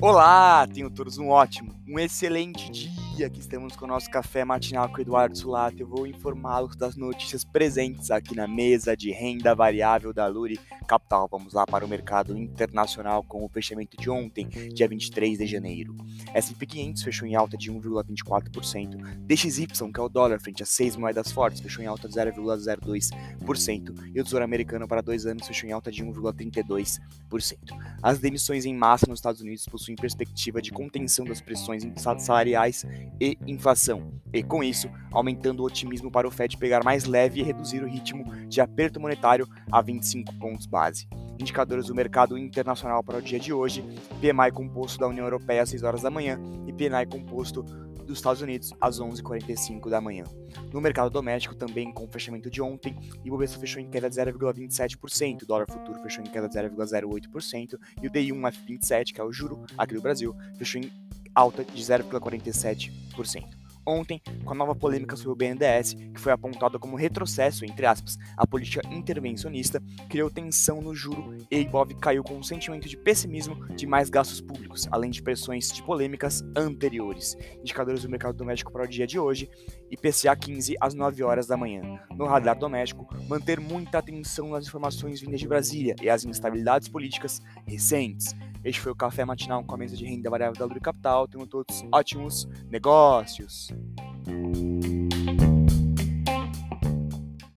Olá, tenham todos um ótimo, um excelente dia estamos com o nosso café matinal com o Eduardo Sulato. Eu vou informá-los das notícias presentes aqui na mesa de renda variável da Luri Capital. Vamos lá para o mercado internacional com o fechamento de ontem, dia 23 de janeiro. S&P 500 fechou em alta de 1,24%. DXY, que é o dólar frente a seis moedas fortes, fechou em alta de 0,02%. E o Tesouro Americano para dois anos fechou em alta de 1,32%. As demissões em massa nos Estados Unidos possuem perspectiva de contenção das pressões salariais e inflação, e com isso, aumentando o otimismo para o Fed pegar mais leve e reduzir o ritmo de aperto monetário a 25 pontos base. Indicadores do mercado internacional para o dia de hoje: PMI composto da União Europeia às 6 horas da manhã e PMI composto dos Estados Unidos às 11h45 da manhã. No mercado doméstico, também com o fechamento de ontem, o Ibovespa fechou em queda de 0,27%, o dólar futuro fechou em queda de 0,08% e o DI1F27, que é o juro aqui do Brasil, fechou em alta de 0,47% ontem com a nova polêmica sobre o BNDES, que foi apontada como retrocesso, entre aspas, a política intervencionista, criou tensão no juro e Ibov caiu com um sentimento de pessimismo de mais gastos públicos, além de pressões de polêmicas anteriores. Indicadores do mercado doméstico para o dia de hoje, IPCA 15 às 9 horas da manhã. No radar doméstico, manter muita atenção nas informações vindas de Brasília e as instabilidades políticas recentes. Este foi o Café Matinal com a mesa de renda variável da Luri Capital. Tenham todos ótimos negócios! Thank you.